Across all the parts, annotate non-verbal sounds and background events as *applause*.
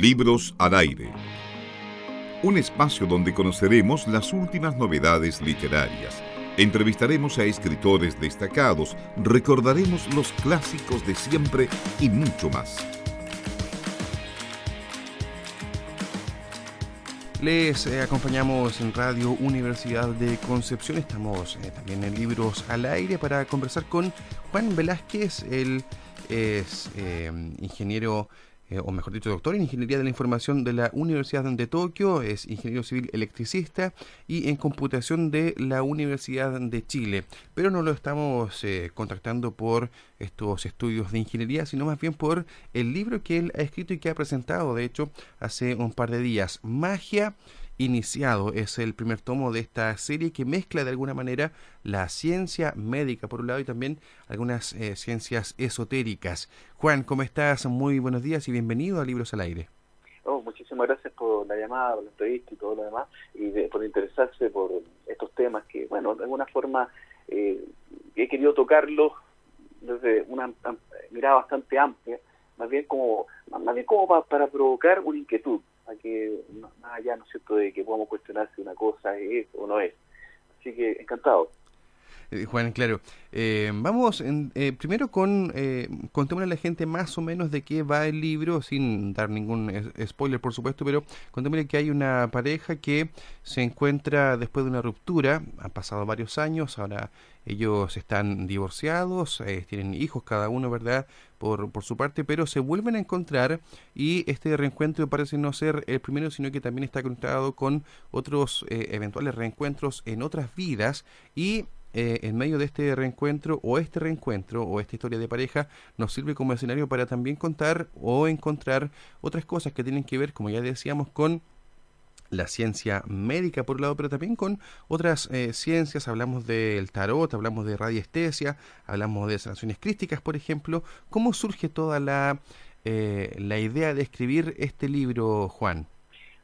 Libros al aire. Un espacio donde conoceremos las últimas novedades literarias. Entrevistaremos a escritores destacados, recordaremos los clásicos de siempre y mucho más. Les eh, acompañamos en Radio Universidad de Concepción. Estamos eh, también en Libros al Aire para conversar con Juan Velázquez. Él es eh, ingeniero eh, o mejor dicho, doctor en Ingeniería de la Información de la Universidad de Tokio, es ingeniero civil electricista y en computación de la Universidad de Chile. Pero no lo estamos eh, contactando por estos estudios de ingeniería, sino más bien por el libro que él ha escrito y que ha presentado, de hecho, hace un par de días, Magia iniciado. Es el primer tomo de esta serie que mezcla de alguna manera la ciencia médica por un lado y también algunas eh, ciencias esotéricas. Juan, ¿cómo estás? Muy buenos días y bienvenido a Libros al Aire. Oh, muchísimas gracias por la llamada, por la entrevista y todo lo demás, y por interesarse por estos temas que, bueno, de alguna forma eh, he querido tocarlos desde una mirada bastante amplia, más bien como, más bien como para provocar una inquietud a que más allá, ¿no es cierto?, de que podamos cuestionar si una cosa es o no es. Así que encantado. Eh, Juan, claro. Eh, vamos eh, primero con, eh, contémosle a la gente más o menos de qué va el libro, sin dar ningún spoiler, por supuesto, pero contémosle que hay una pareja que se encuentra después de una ruptura, han pasado varios años, ahora ellos están divorciados, tienen hijos cada uno, ¿verdad? Por, por su parte, pero se vuelven a encontrar y este reencuentro parece no ser el primero, sino que también está conectado con otros eventuales reencuentros en otras vidas y eh, en medio de este reencuentro o este reencuentro o esta historia de pareja nos sirve como escenario para también contar o encontrar otras cosas que tienen que ver, como ya decíamos, con la ciencia médica por un lado, pero también con otras eh, ciencias, hablamos del tarot, hablamos de radiestesia, hablamos de sanaciones crísticas, por ejemplo. ¿Cómo surge toda la, eh, la idea de escribir este libro, Juan?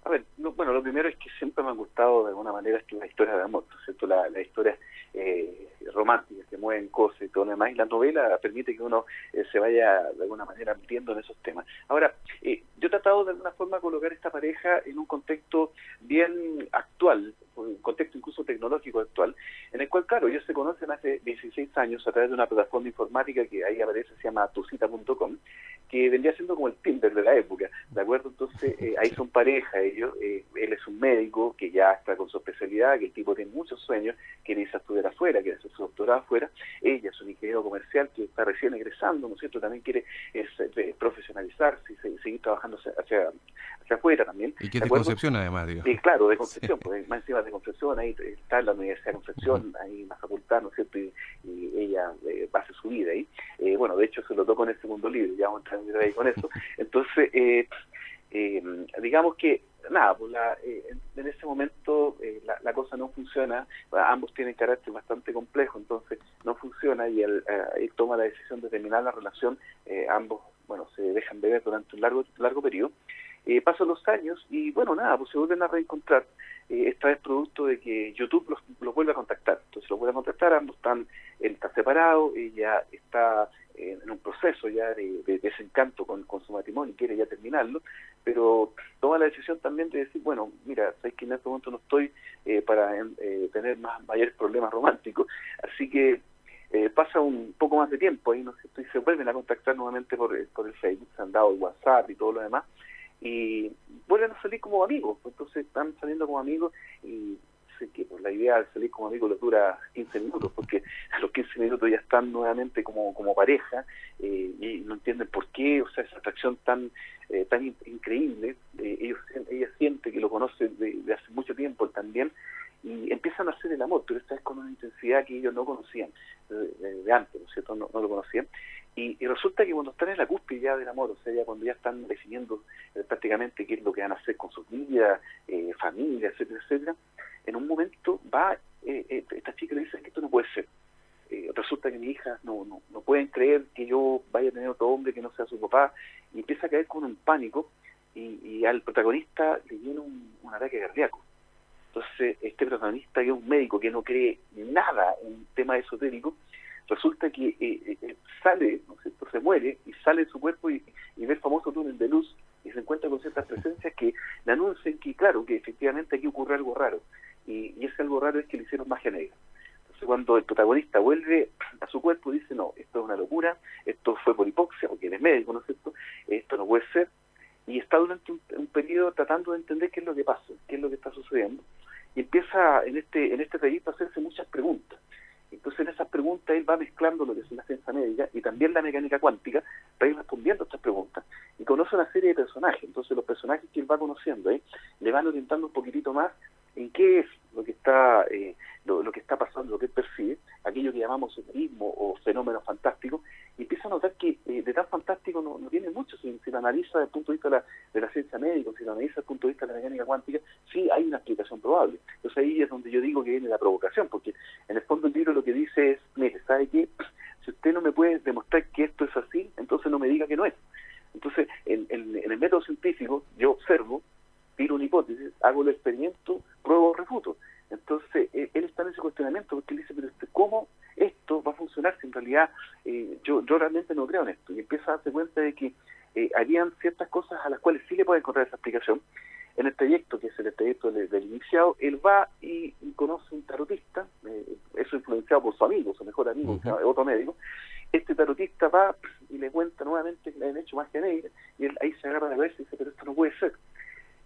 A ver, bueno, lo primero es que siempre me ha gustado de alguna manera la historia de amor, ¿cierto? La, la historia eh, románticas que mueven cosas y todo lo demás, y la novela permite que uno eh, se vaya de alguna manera metiendo en esos temas. Ahora, eh, yo he tratado de alguna forma colocar esta pareja en un contexto bien actual, un contexto incluso tecnológico actual, en el cual, claro, ellos se conocen hace 16 años a través de una plataforma informática que ahí aparece, se llama tucita.com, que vendría siendo como el Tinder de la época, ¿de acuerdo? Entonces, eh, ahí son pareja ellos, él es un médico que ya está con su especialidad, que el tipo tiene muchos sueños, quiere irse a estudiar afuera, quiere hacer su doctorado afuera, ella es un ingeniero comercial que está recién egresando, ¿no es cierto? También quiere es, eh, profesionalizarse y seguir trabajando hacia, hacia, afuera también. Y que es de Concepción además, digo. Sí, claro, de *laughs* Concepción, pues más encima de Concepción, ahí está en la Universidad de Concepción, ahí en la facultad, ¿no es cierto? Y, ella eh, hacer su vida ahí. Eh, bueno, de hecho se lo tocó en el segundo libro, ya vamos a entrar ahí con eso. *laughs* Entonces, eh, eh, digamos que nada, pues la, eh, en ese momento eh, la, la, cosa no funciona, ambos tienen carácter bastante complejo, entonces no funciona y él, eh, toma la decisión de terminar la relación, eh, ambos, bueno, se dejan de ver durante un largo, largo periodo. Eh, pasan los años y bueno, nada, pues se vuelven a reencontrar. Eh, esta vez producto de que YouTube los, los vuelve a contactar. Entonces los vuelve a contactar, ambos están, él está separado, ella está en un proceso ya de, de desencanto con, con, su matrimonio y quiere ya terminarlo, pero toma la decisión también de decir, bueno, mira, sabes que en este momento no estoy eh, para eh, tener más mayores problemas románticos, así que eh, pasa un poco más de tiempo ahí, no y se vuelven a contactar nuevamente por, por el Facebook, se han dado el WhatsApp y todo lo demás, y vuelven a salir como amigos, entonces están saliendo como amigos y sé que pues, la idea de salir como amigos les dura 15 minutos, porque a los 15 minutos ya están nuevamente como, como pareja eh, y no entienden por qué, o sea, esa atracción tan eh, tan in increíble, eh, ellos ella siente que lo conoce de, hace mucho tiempo también y empiezan a hacer el amor, pero esta vez con una intensidad que ellos no conocían de, de antes, ¿no es cierto? No, no lo conocían. Y, resulta que cuando están en la cúspide ya del amor, o sea, ya cuando ya están definiendo eh, prácticamente qué es lo que van a hacer con sus vidas, eh, familia, etcétera, etcétera, en un momento va, eh, eh, esta chica le dice que esto no puede ser. Eh, resulta que mi hija no, no, no pueden creer que yo vaya a tener otro hombre que no sea su papá, y empieza a caer con un pánico, y, al protagonista le viene un, un ataque cardíaco. Entonces, este protagonista, que es un médico que no cree nada en tema esotérico, resulta que eh, eh, sale, ¿no es cierto? se muere y sale de su cuerpo y, y ve el famoso túnel de luz y se encuentra con ciertas presencias que le anuncian que, claro, que efectivamente aquí ocurre algo raro. Y, y ese algo raro es que le hicieron magia negra. Entonces, cuando el protagonista vuelve a su cuerpo, dice: No, esto es una locura, esto fue por hipoxia, porque él es médico, ¿no es cierto? Esto no puede ser. Y está durante un, un periodo tratando de entender qué es lo que pasa, qué es lo que está sucediendo. Y empieza en este, en este trayecto a hacerse muchas preguntas entonces en esas preguntas él va mezclando lo que es la ciencia médica y también la mecánica cuántica para ir respondiendo a estas preguntas. Y conoce una serie de personajes. Entonces los personajes que él va conociendo ¿eh? le van orientando un poquitito más en qué es lo que está eh, lo, que está pasando, lo que él percibe, aquello que llamamos ritmo o fenómeno fantástico, y empieza a notar que eh, de tan fantástico no, tiene mucho, si, lo analiza desde el punto de vista de la, de la ciencia médica, si lo analiza desde el punto de vista de la mecánica cuántica, sí hay una explicación probable. Entonces ahí es donde yo digo que viene la provocación, porque en el fondo el libro lo que dice es, mire, ¿sabe qué? *clears throat* Si usted no me puede demostrar que esto es así, entonces no me diga que no es. Entonces, en, en el método científico, yo observo, tiro una hipótesis, hago el experimento, pruebo o refuto. Entonces, eh, él está en ese cuestionamiento porque él dice, pero ¿cómo esto va a funcionar si en realidad eh, yo, yo realmente no creo en esto? Y empieza a darse cuenta de que eh, harían ciertas cosas a las cuales sí le puede encontrar esa explicación. En el trayecto, que es el trayecto del, iniciado, él va y, conoce un tarotista, eso influenciado por su amigo, su mejor médico. Este tarotista va y le cuenta nuevamente que le han hecho magia negra y él ahí se agarra de cabeza y dice, pero esto no puede ser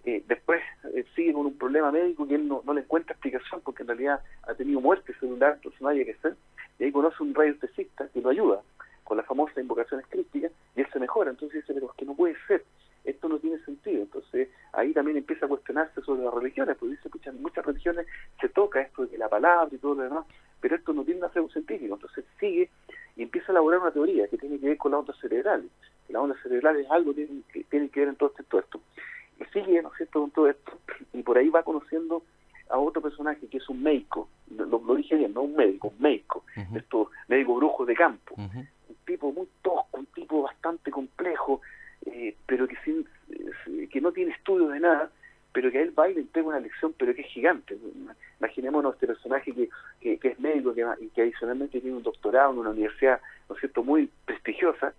eh, después eh, sigue con un problema médico que él no, le encuentra explicación porque en realidad ha tenido muerte celular, entonces no hay que ser, y ahí conoce un radiotesista que lo ayuda con las famosas invocaciones críticas y él se mejora, entonces dice, pero es que no puede ser, esto no tiene sentido, entonces ahí también empieza a cuestionarse sobre las religiones, porque dice, escucha, en muchas religiones se toca esto de la palabra y todo lo demás, pero esto no tiene un científico, entonces sigue y empieza a elaborar una teoría que tiene que ver con las ondas cerebrales, las ondas cerebrales es algo que tiene que ver en todo esto y sigue, ¿no es cierto?, con todo esto, *clears throat* y por ahí va conociendo a otro personaje que es un médico, lo, lo dije bien, no un médico, un médico, esto, médico brujo de campo, un tipo muy tosco, un tipo bastante complejo, eh, pero que sin eh, que no tiene estudio de nada, pero que a él va y le entrega una lección, pero que es gigante. Imaginémonos este personaje que, que, es médico que, y que adicionalmente tiene un doctorado en una universidad, ¿no es cierto?, muy prestigiosa,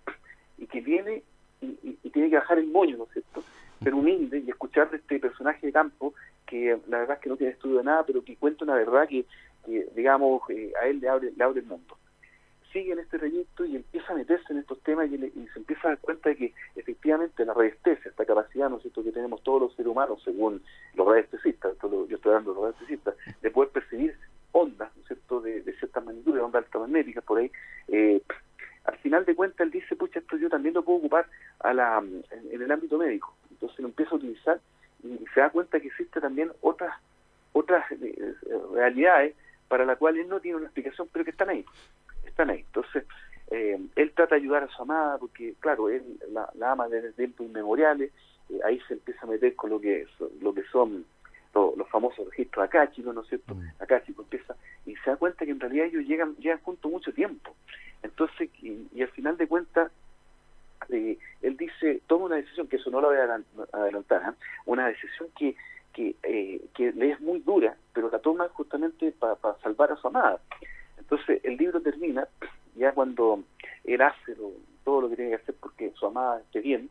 y que viene y, y tiene que bajar el moño, ¿no es cierto?, ser humilde y escuchar de este personaje de campo que la verdad es que no tiene estudio de nada, pero que cuenta una verdad que, digamos, eh, a él le abre, le abre el mundo. Sigue en este trayecto y empieza a meterse en estos temas y, se empieza a dar cuenta de que efectivamente la radiestesia, esta capacidad, ¿no es cierto?, que tenemos todos los seres humanos, según los radiestesistas, yo estoy dando los radiestesistas, de poder percibir ondas, ¿no es cierto?, de, de ciertas magnitudes, ondas altamagnéticas por ahí, eh, al final de cuentas él dice, pucha, esto yo también lo puedo ocupar a la, en el ámbito médico. Entonces lo empieza a utilizar y se da cuenta que existe también otras otras eh, realidades para las cuales él no tiene una explicación, pero que están ahí, están ahí. Entonces, eh, él trata de ayudar a su amada, porque claro, él la, ama desde tiempos inmemoriales, eh, ahí se empieza a meter con lo que, lo que son los famosos registros acáchicos, ¿no es cierto? Mm. Acáchico empieza, y se da cuenta que en realidad ellos llegan, llegan juntos mucho tiempo. Entonces, y al final de cuentas, eh, él dice, toma una decisión, que eso no lo voy a adelantar, ¿eh? una decisión que, que, eh, que le es muy dura, pero la toma justamente para salvar a su amada. Entonces el libro termina ya cuando él hace todo lo que tiene que hacer porque su amada esté bien,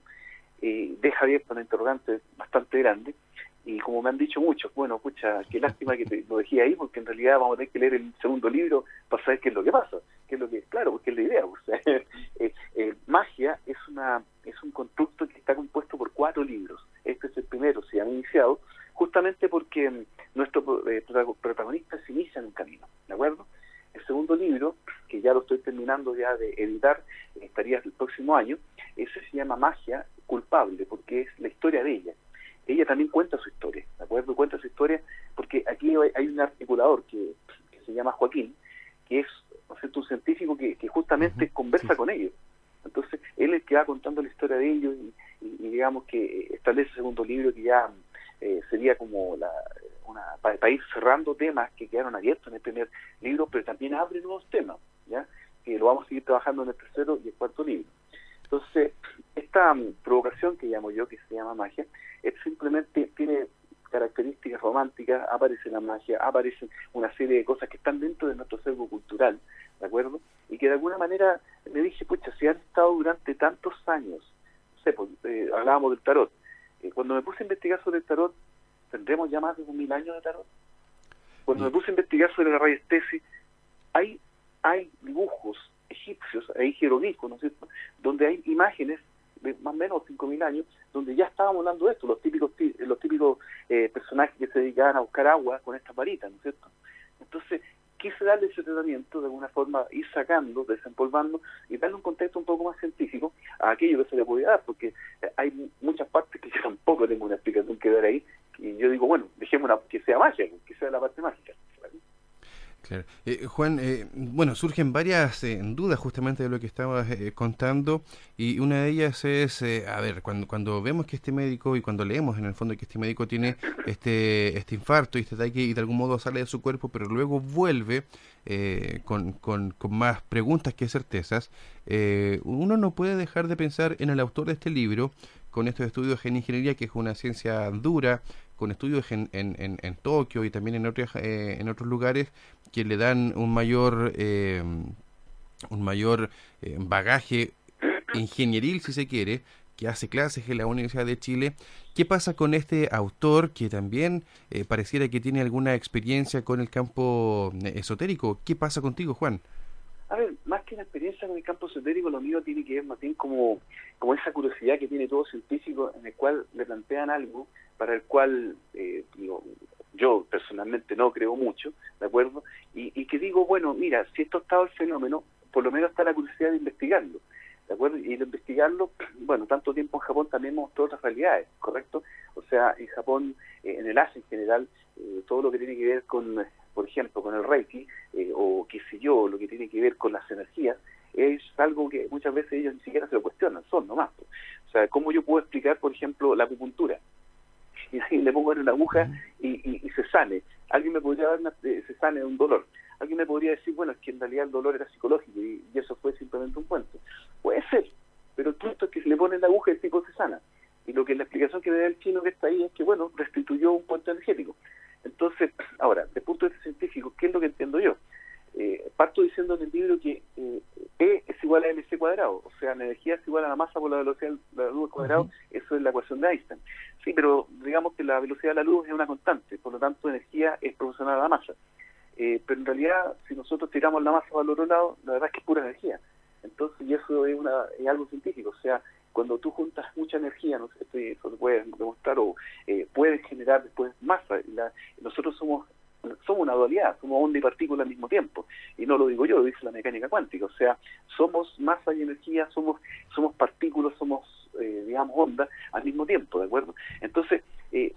eh, deja abierta una interrogante bastante grande, y como me han dicho muchos, bueno, escucha, qué lástima que te lo dejé ahí, porque en realidad vamos a tener que leer el segundo libro para saber qué es lo que pasa, qué es lo que, claro, porque es la idea, o sea, *laughs* eh, eh, magia es una es un constructo que está compuesto por cuatro libros, este es el primero, se han iniciado, justamente porque mm, nuestro eh, protagonista se inicia en un camino, ¿de acuerdo? El segundo libro, que ya lo estoy terminando ya de editar, estaría el próximo año, ese se llama Magia Culpable, porque es la historia de ella ella también cuenta su historia, ¿de acuerdo? Cuenta su historia porque aquí hay un articulador que, se llama Joaquín, que es un científico que, justamente conversa con ellos. Entonces, él es el que va contando la historia de ellos y, digamos que establece el segundo libro que ya eh, sería como la, una, para, ir cerrando temas que quedaron abiertos en el primer libro, pero también abre nuevos temas, ¿ya? que lo vamos a seguir trabajando en el tercero y el cuarto libro. Entonces, esta mm, provocación que llamo yo, que se llama magia, es simplemente tiene características románticas, aparece la magia, aparecen una serie de cosas que están dentro de nuestro acervo cultural, ¿de acuerdo? Y que de alguna manera me dije, pucha, si han estado durante tantos años, no sé, pues, eh, hablábamos del tarot, Eh, cuando me puse a investigar sobre el tarot, tendremos ya más de 2.000 años de tarot. Cuando me puse a investigar sobre la radiestesis, hay, hay dibujos egipcios, hay jeroglíficos, ¿no es cierto?, donde hay imágenes de más o menos 5.000 años, donde ya estábamos hablando de esto, los típicos los típicos eh, personajes que se dedicaban a buscar agua con estas varitas, ¿no es cierto? Entonces, quise darle ese tratamiento de alguna forma, ir sacando, desempolvando y darle un contexto un poco más científico a aquello que se le podía dar, porque eh, hay muchas partes que yo *laughs* tampoco tengo una explicación que dar ahí, y yo digo, bueno, dejémosla que sea magia, que sea la parte mágica. Claro. Eh, Juan, eh, bueno, surgen varias eh, dudas justamente de lo que estabas contando y una de ellas es, a ver, cuando, cuando vemos que este médico y cuando leemos en el fondo que este médico tiene este, este infarto y este ataque y de algún modo sale de su cuerpo, pero luego vuelve con, con, con, más preguntas que certezas, uno no puede dejar de pensar en el autor de este libro con estos estudios en ingeniería, que es una ciencia dura, con estudios en, en, en, Tokio y también en, otros en otros lugares, que le dan un mayor, eh, un mayor eh, bagaje ingenieril, si se quiere, que hace clases en la Universidad de Chile. ¿Qué pasa con este autor que también eh, pareciera que tiene alguna experiencia con el campo esotérico? ¿Qué pasa contigo, Juan? A ver, más que una experiencia con el campo esotérico, lo mío tiene que ver más bien como, como esa curiosidad que tiene todo científico en el cual le plantean algo para el cual eh, yo personalmente no creo mucho, ¿de acuerdo? Y, que digo, bueno, mira, si esto está el fenómeno, por lo menos está la curiosidad de investigarlo, ¿de acuerdo? Y de investigarlo, *clears throat* bueno, tanto tiempo en Japón también mostró otras realidades, ¿correcto? O sea, en Japón, eh, en el Asia en general, eh, todo lo que tiene que ver con, por ejemplo, con el Reiki, eh, o qué sé yo, lo que tiene que ver con las energías, es algo que muchas veces ellos ni siquiera se lo cuestionan, son nomás. O sea, ¿cómo yo puedo explicar, por ejemplo, la acupuntura? Y *laughs* le pongo en una aguja y, se sane. Alguien me podría dar una, eh, se sane de un dolor. Alguien me podría decir, bueno, es que en realidad el dolor era psicológico y, eso fue simplemente un cuento. Puede ser, pero el punto es que se le pone la aguja y el tipo se sana. Y lo que la explicación que me da el chino que está ahí es que, bueno, restituyó un puente energético. Entonces, ahora, desde el punto de vista científico, ¿qué es lo que entiendo yo? Eh, parto diciendo en el libro que eh, E es igual a mc cuadrado, o sea, la energía es igual a la masa por la velocidad de la luz al cuadrado, eso es la ecuación de Einstein. Sí, pero digamos que la velocidad de la luz es una constante, por lo tanto energía es proporcional a la masa. Eh, pero en realidad, si nosotros tiramos la masa para el otro lado, la verdad es que es pura energía. Entonces, y eso es, una, es algo científico, o sea, cuando tú juntas mucha energía, no sé, eso se puede demostrar, o eh, puedes generar después masa. La, nosotros somos somos una dualidad, somos onda y partícula al mismo tiempo. Y no lo digo yo, lo dice la mecánica cuántica. O sea, somos masa y energía, somos, somos partículas, somos, eh, digamos, onda al mismo tiempo, ¿de acuerdo? Entonces, eh,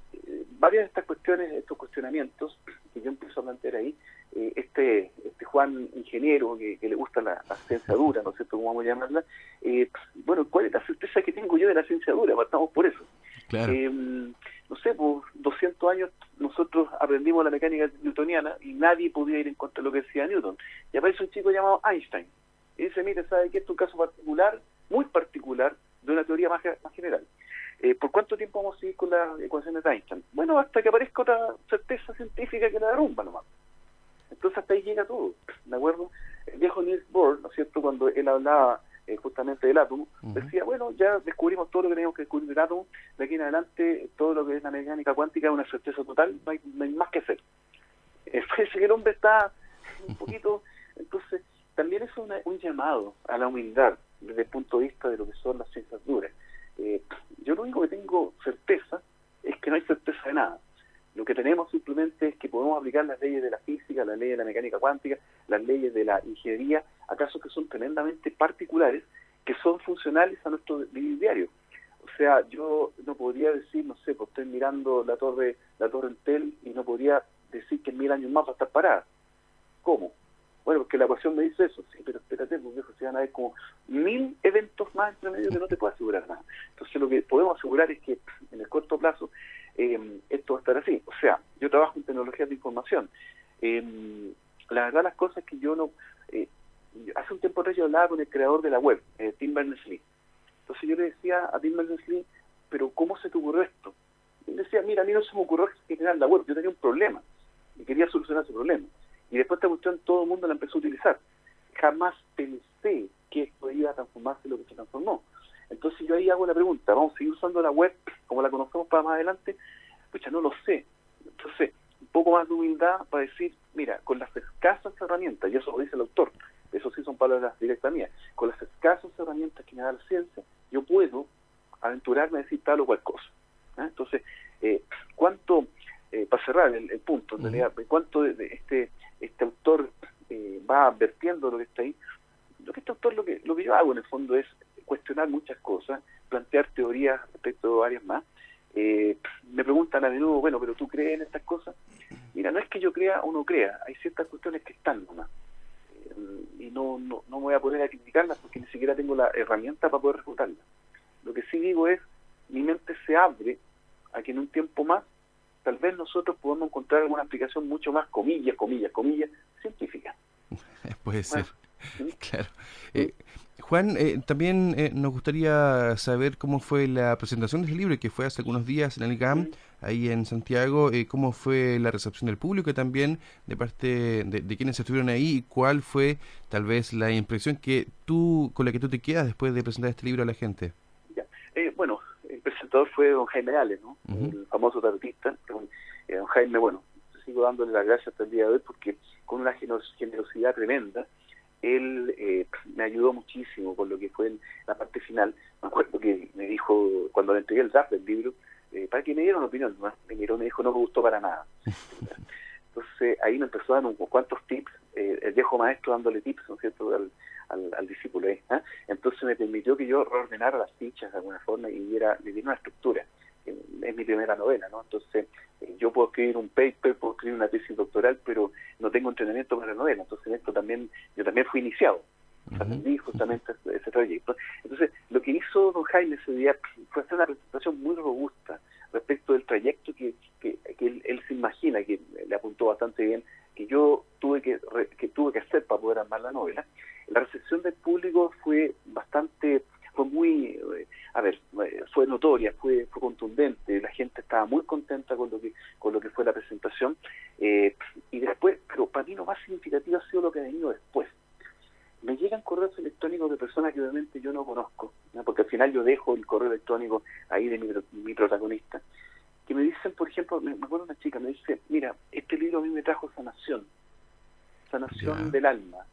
varias de estas cuestiones, estos cuestionamientos que yo empiezo a plantear ahí, eh, este, este Juan ingeniero que, le gusta la, ciencia dura, ¿no sé cómo vamos a llamarla, bueno, ¿cuál es la certeza que tengo yo de la ciencia dura? Partamos por eso. Claro no sé, por 200 años nosotros aprendimos la mecánica newtoniana y nadie podía ir en contra de lo que decía Newton. Y aparece un chico llamado Einstein y dice, mire, ¿sabe que Esto es un caso particular, muy particular, de una teoría más, general. Eh, ¿Por cuánto tiempo vamos a seguir con las ecuaciones de Einstein? Bueno, hasta que aparezca otra certeza científica que la derrumba nomás. Entonces hasta ahí llega todo, ¿de acuerdo? El viejo Niels Bohr, ¿no es cierto?, cuando él hablaba eh, justamente del átomo, decía, bueno, ya descubrimos todo lo que teníamos que descubrir del átomo, de aquí en adelante todo lo que es la mecánica cuántica es una certeza total, no hay, más que hacer. *laughs* Eh, parece que el hombre está un poquito, *laughs* entonces también es un llamado a la humildad desde el punto de vista de lo que son las ciencias duras. Eh, yo lo único que tengo certeza es que no hay certeza de nada. Lo que tenemos simplemente es que podemos aplicar las leyes de la física, las leyes de la mecánica cuántica, las leyes de la ingeniería, acaso que son tremendamente particulares, que son funcionales a nuestro vivir diario. O sea, yo no podría decir, no sé, pues estoy mirando la torre, la torre Entel y no podría decir que en mil años más va a estar parada. ¿Cómo? Bueno, porque la ecuación me dice eso, sí, pero espérate, porque se van a ver como mil eventos más entre medio que no te puedo asegurar nada. Entonces lo que podemos asegurar es que en el corto plazo eh, esto va a estar así. O sea, yo trabajo en tecnologías de información. Eh, la verdad las cosas que yo no... Eh, hace un tiempo atrás yo hablaba con el creador de la web, Tim Berners-Lee. Entonces yo le decía a Tim Berners-Lee, pero ¿cómo se te ocurrió esto? Y él decía, mira, a mí no se me ocurrió generar la web, yo tenía un problema y quería solucionar ese problema. Y después esta cuestión todo el mundo la empezó a utilizar. Jamás pensé que esto iba a transformarse en lo que se transformó. Entonces yo ahí hago la pregunta, ¿vamos a seguir usando la web como la conocemos para más adelante, ya no lo sé. Entonces, un poco más de humildad para decir, mira, con las escasas herramientas, y eso lo dice el autor, mías, con las escasas herramientas que me da la ciencia, yo puedo aventurarme a decir tal o cual cosa. ¿eh? Entonces, eh, ¿cuánto, eh, para cerrar el, punto, en realidad, cuánto de, este, este autor va advirtiendo lo que está ahí? Lo que este autor, lo que, lo que yo hago en el fondo es cuestionar muchas cosas, plantear teorías respecto a varias más. me preguntan a menudo, bueno, pero ¿tú crees en estas cosas? Mira, no es que yo crea o no crea, hay ciertas cuestiones que están nomás. y no, no, no me voy a poner a criticarlas porque ni siquiera tengo la herramienta para poder refutarlas. Lo que sí digo es, mi mente se abre a que en un tiempo más tal vez nosotros podamos encontrar alguna aplicación mucho más, comillas, comillas, comillas, científica. Puede ser, *laughs* claro. Eh, Juan, eh, también eh, nos gustaría saber cómo fue la presentación de este libro que fue hace algunos días en el GAM, ahí en Santiago, cómo fue la recepción del público y también de parte de, de, quienes estuvieron ahí y cuál fue tal vez la impresión que tú, con la que tú te quedas después de presentar este libro a la gente. Eh, bueno, el presentador fue don Jaime Ale, ¿no? El famoso tarotista. Eh, don Jaime, bueno, sigo dándole las gracias hasta el día de hoy porque con una generosidad tremenda, él eh, me ayudó muchísimo con lo que fue la parte final. Me acuerdo que me dijo, cuando le entregué el draft del libro, para que me diera una opinión, me miró me dijo, no me gustó para nada. Entonces ahí me empezó a dar unos cuantos tips, el viejo maestro dándole tips, ¿no cierto?, al, al, discípulo. ¿eh? ¿Ah? Entonces me permitió que yo reordenara las fichas de alguna forma y diera, le diera una estructura. Es mi primera novela, ¿no? Entonces eh, yo puedo escribir un paper, puedo escribir una tesis doctoral, pero no tengo entrenamiento para la novela. Entonces en esto también, yo también fui iniciado. Aprendí justamente ese trayecto. Entonces, lo que hizo don Jaime ese día fue hacer una presentación muy robusta respecto del trayecto que, que, él, se imagina, que le apuntó bastante bien, que yo tuve que, que tuve que hacer para poder armar la novela. La recepción del público fue bastante, fue muy, eh, a ver, eh, fue notoria, fue, fue contundente, la gente estaba muy contenta con lo que, con lo que fue la presentación, eh, y después, pero para mí lo más significativo ha sido lo que ha venido después. Me llegan correos electrónicos de personas que obviamente yo no conozco, porque al final yo dejo el correo electrónico ahí de mi, mi protagonista, que me dicen, por ejemplo, me, acuerdo una chica, me dice, mira, este libro a mí me trajo sanación, sanación del alma,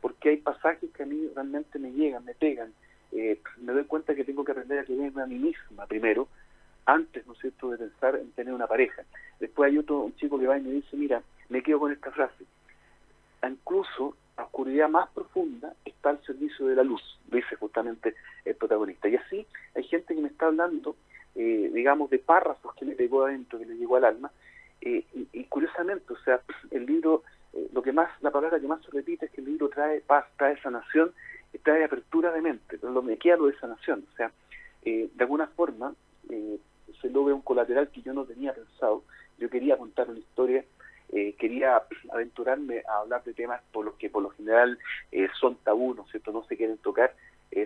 porque hay pasajes que a mí realmente me llegan, me pegan. Eh, me doy cuenta que tengo que aprender a quererme a mí misma primero, antes, ¿no es cierto?, de pensar en tener una pareja. Después hay otro un chico que va y me dice, mira, me quedo con esta frase. Incluso la oscuridad más profunda está al servicio de la luz, dice justamente el protagonista. Y así hay gente que me está hablando, eh, digamos, de párrafos que me pegó adentro, que le llegó al alma. Eh, y, curiosamente, o sea, *clears throat* el libro eh, lo que más, la palabra que más se repite es que el libro trae paz, trae sanación, trae apertura de mente, lo me queda lo de sanación, o sea, eh, de alguna forma eh, se logra un colateral que yo no tenía pensado, yo quería contar una historia, quería aventurarme a hablar de temas por los que por lo general son tabú, ¿no cierto?, no se quieren tocar,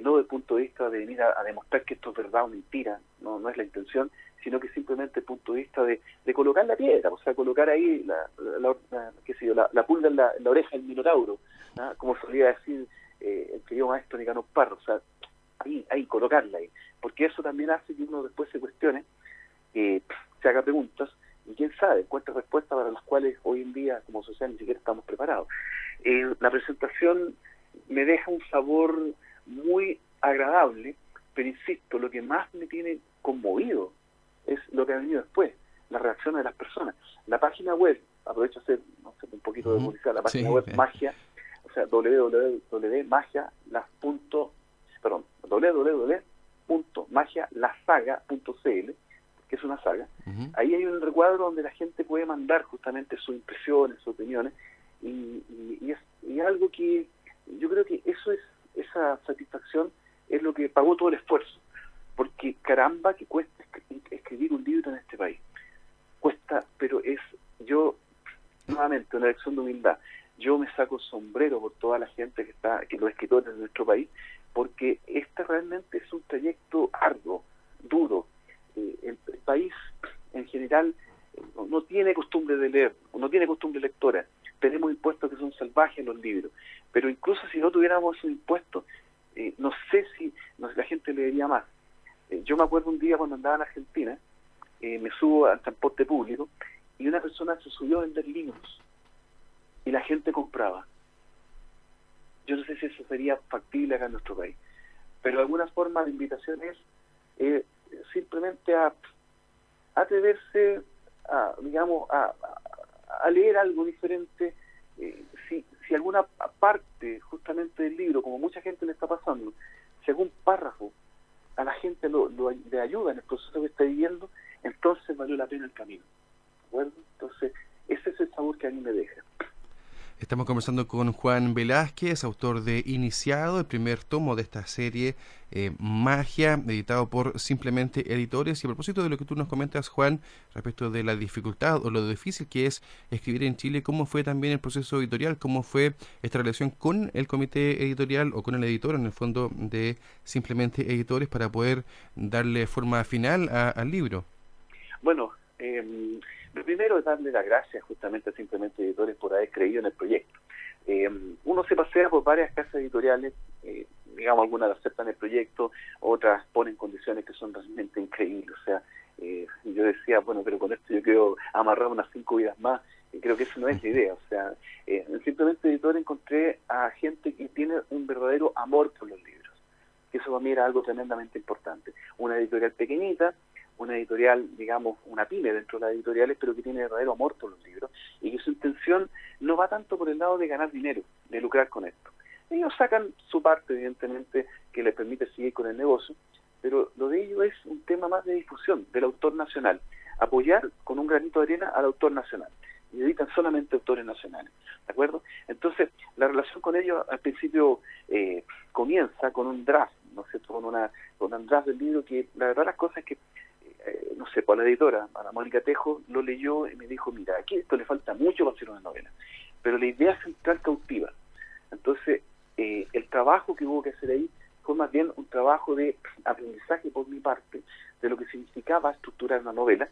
no desde el punto de vista de venir a, demostrar que esto es verdad o mentira, no, no es la intención, sino que simplemente el punto de vista de, colocar la piedra, o sea, colocar ahí la, la, qué sé yo, la, pulga en la, oreja del minotauro, ¿ah? como solía decir eh, el querido maestro Nicanor Parro, o sea, ahí, ahí, colocarla ahí, porque eso también hace que uno después se cuestione, eh, se haga preguntas, y quién sabe, encuentre respuestas para las cuales hoy en día como sociedad ni siquiera estamos preparados. Eh, la presentación me deja un sabor muy agradable, pero insisto, lo que más me tiene conmovido es lo que ha venido después, la reacción de las personas. La página web, aprovecho a hacer no sé, un poquito de publicidad, la página web magia, o sea, www.magialasaga.cl, que es una saga. Ahí hay un recuadro donde la gente puede mandar justamente sus impresiones, sus opiniones, y, y, es, y algo que yo creo que eso es, esa satisfacción es lo que pagó todo el esfuerzo porque caramba que cuesta escribir un libro en este país. Cuesta, pero es, yo, nuevamente, una lección de humildad, yo me saco sombrero por toda la gente que está, que los escritores de nuestro país, porque este realmente es un trayecto arduo, duro. Eh, el, país en general no, tiene costumbre de leer, no tiene costumbre lectora. Tenemos impuestos que son salvajes en los libros, pero incluso si no tuviéramos esos impuestos, eh, no sé si la gente leería más. Eh, yo me acuerdo un día cuando andaba en Argentina, me subo al transporte público y una persona se subió a vender libros y la gente compraba. Yo no sé si eso sería factible acá en nuestro país, pero de alguna forma la invitación es eh, simplemente a, atreverse a, digamos, a, a, leer algo diferente. Eh, si, si alguna parte justamente del libro, como mucha gente le está pasando, si algún párrafo a la gente lo, lo, le ayuda en el proceso que está viviendo, entonces valió la pena el camino. Entonces, ese es el sabor que a mí me deja. Estamos conversando con Juan Velázquez, autor de Iniciado, el primer tomo de esta serie eh, Magia, editado por Simplemente Editores. Y a propósito de lo que tú nos comentas, Juan, respecto de la dificultad o lo difícil que es escribir en Chile, ¿cómo fue también el proceso editorial? ¿Cómo fue esta relación con el comité editorial o con el editor, en el fondo, de Simplemente Editores para poder darle forma final al libro? Bueno, eh, lo primero es darle las gracias justamente a Simplemente Editores por haber creído en el proyecto. Eh, uno se pasea por varias casas editoriales, eh, digamos, algunas aceptan el proyecto, otras ponen condiciones que son realmente increíbles. O sea, eh, yo decía, bueno, pero con esto yo quiero amarrar unas cinco vidas más, y creo que eso no es la idea. O sea, en Simplemente Editor encontré a gente que tiene un verdadero amor por los libros, eso para mí era algo tremendamente importante. Una editorial pequeñita, una editorial, digamos, una pyme dentro de las editoriales, pero que tiene verdadero amor por los libros y que su intención no va tanto por el lado de ganar dinero, de lucrar con esto. Ellos sacan su parte, evidentemente, que les permite seguir con el negocio, pero lo de ellos es un tema más de difusión del autor nacional, apoyar con un granito de arena al autor nacional y editan solamente autores nacionales, ¿de acuerdo? Entonces, la relación con ellos al principio eh, comienza con un draft, ¿no sé, con, una, con un draft del libro que la verdad las cosas es que sé, la editora, a la Mónica Tejo, lo leyó y me dijo, mira, aquí esto le falta mucho para hacer una novela, pero la idea central cautiva. Entonces, eh, el trabajo que hubo que hacer ahí fue más bien un trabajo de aprendizaje por mi parte de lo que significaba estructurar una novela,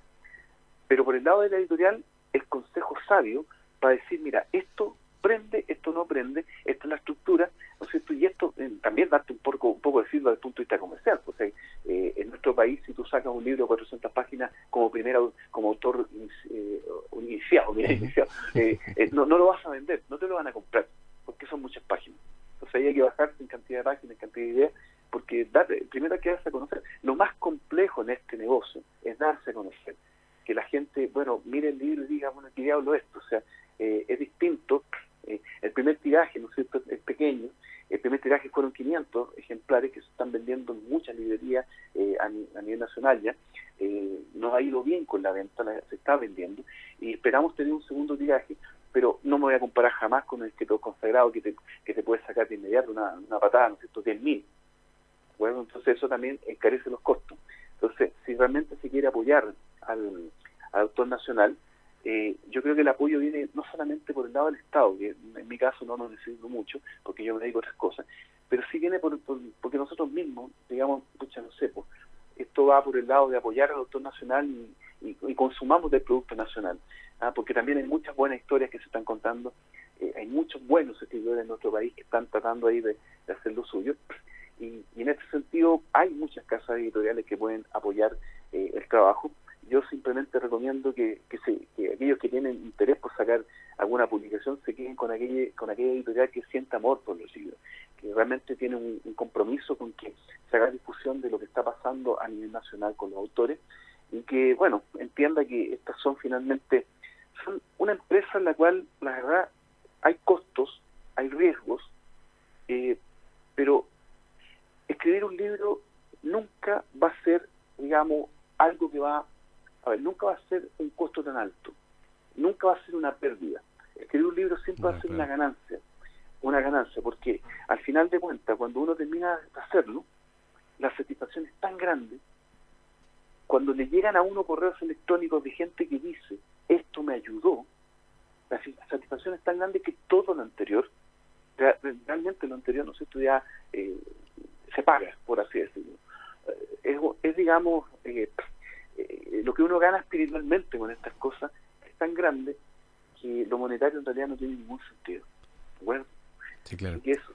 pero por el lado de la editorial, el consejo sabio para decir, mira, esto prende, esto no prende, esta es la estructura, ¿no es cierto? Y esto eh, también darte un poco, un poco decirlo desde el punto de vista comercial, pues eh, en nuestro país si tú sacas un libro de 400 páginas como primera, como autor eh, iniciado, mira, iniciado eh, no, no lo vas a vender, no te lo van a comprar, porque son muchas páginas. Entonces ahí hay que bajarse en cantidad de páginas, en cantidad de ideas, porque date, primero hay que darse a conocer. Lo más complejo en este negocio es darse a conocer. Que la gente, bueno, mire el libro y diga, bueno, ¿qué diablo esto? O sea, es distinto eh, el primer tiraje, ¿no es cierto?, es pequeño. El primer tiraje fueron 500 ejemplares que se están vendiendo en muchas librerías eh, a, nivel nacional ya. Eh, nos ha ido bien con la venta, se está vendiendo y esperamos tener un segundo tiraje, pero no me voy a comparar jamás con el que escritor consagrado que te, que te puede sacar de inmediato una, una patada, ¿no es cierto?, 10.000. Bueno, entonces eso también encarece los costos. Entonces, si realmente se quiere apoyar al autor nacional, eh, yo creo que el apoyo viene no solamente por el lado del Estado, que en mi caso no lo necesito mucho, porque yo me dedico a otras cosas, pero sí viene por, porque nosotros mismos, digamos, pucha, no sé, pues, esto va por el lado de apoyar al autor nacional y, consumamos del producto nacional, ¿ah? porque también hay muchas buenas historias que se están contando, eh, hay muchos buenos escritores en nuestro país que están tratando ahí de, hacer lo suyo, y, en este sentido hay muchas casas editoriales que pueden apoyar eh, el trabajo, yo simplemente recomiendo que, que, que, aquellos que tienen interés por sacar alguna con aquella, con aquella editorial que sienta amor por los libros, que realmente tiene un, compromiso con que se haga difusión de lo que está pasando a nivel nacional con los autores y que, bueno, entienda que estas son finalmente, son una empresa en la cual, la verdad, hay costos, hay riesgos, eh, pero escribir un libro nunca va a ser, digamos, algo que va a ver, nunca va a ser un costo tan alto, nunca va a ser una pérdida. Escribir un libro siempre va a ser una ganancia, una ganancia, porque al final de cuentas, cuando uno termina de hacerlo, la satisfacción es tan grande, cuando le llegan a uno correos electrónicos de gente que dice, esto me ayudó, la satisfacción es tan grande que todo lo anterior, realmente lo anterior, no sé, esto ya eh, se paga, por así decirlo. Eh, es, digamos, eh, eh, lo que uno gana espiritualmente con estas cosas es tan grande que lo monetario en realidad no tiene ningún sentido. Bueno, sí, claro. eso.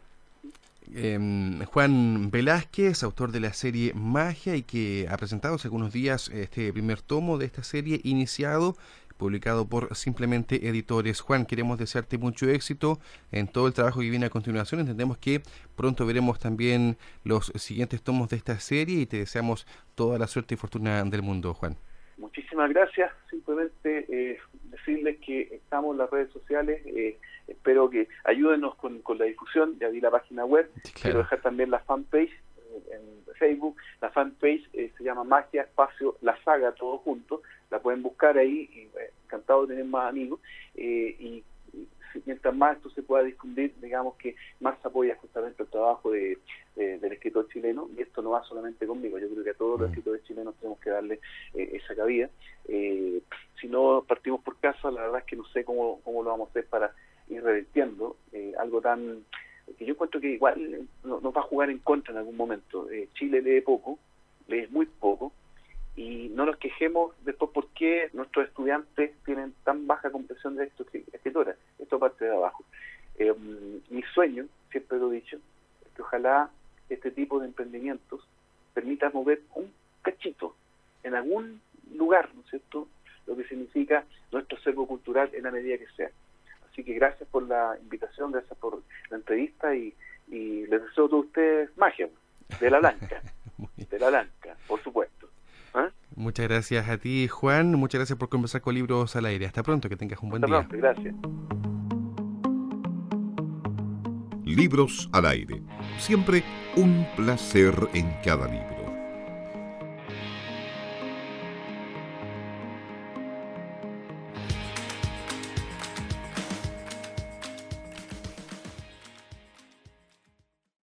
Em, Juan Velázquez, autor de la serie Magia y que ha presentado hace algunos días este primer tomo de esta serie iniciado publicado por Simplemente Editores. Juan, queremos desearte mucho éxito en todo el trabajo que viene a continuación. Entendemos que pronto veremos también los siguientes tomos de esta serie y te deseamos toda la suerte y fortuna del mundo, Juan. Muchísimas gracias. Simplemente eh, decirles que estamos en las redes sociales. Eh, espero que ayúdenos con, la difusión. Ya vi la página web. Quiero dejar también la fanpage eh, en Facebook. La fanpage se llama Magia Espacio La Saga, todo junto. La pueden buscar ahí. Y, encantado de tener más amigos. y mientras más esto se pueda difundir, digamos que más apoya justamente el trabajo de, del escritor chileno, y esto no va solamente conmigo, yo creo que a todos los mm. escritores chilenos tenemos que darle eh, esa cabida. Eh, si no partimos por casa, la verdad es que no sé cómo, cómo lo vamos a hacer para ir revirtiendo eh, algo tan que yo encuentro que igual nos va a jugar en contra en algún momento. Chile lee poco, lee muy poco, y no nos quejemos después por qué nuestros estudiantes tienen tan baja comprensión de esto escritora. Esto parte de abajo. Eh, mi sueño, siempre lo he dicho, es que ojalá este tipo de emprendimientos permita mover un cachito en algún lugar, ¿no es cierto?, lo que significa nuestro acervo cultural en la medida que sea. Así que gracias por la invitación, gracias por la entrevista y, les deseo a todos ustedes magia de la blanca, *laughs* de la blanca, por supuesto. ¿Ah? Muchas gracias a ti, Juan. Muchas gracias por conversar con Libros al Aire. Hasta pronto, que tengas un buen Hasta día. Pronto, gracias. Libros al Aire. Siempre un placer en cada libro.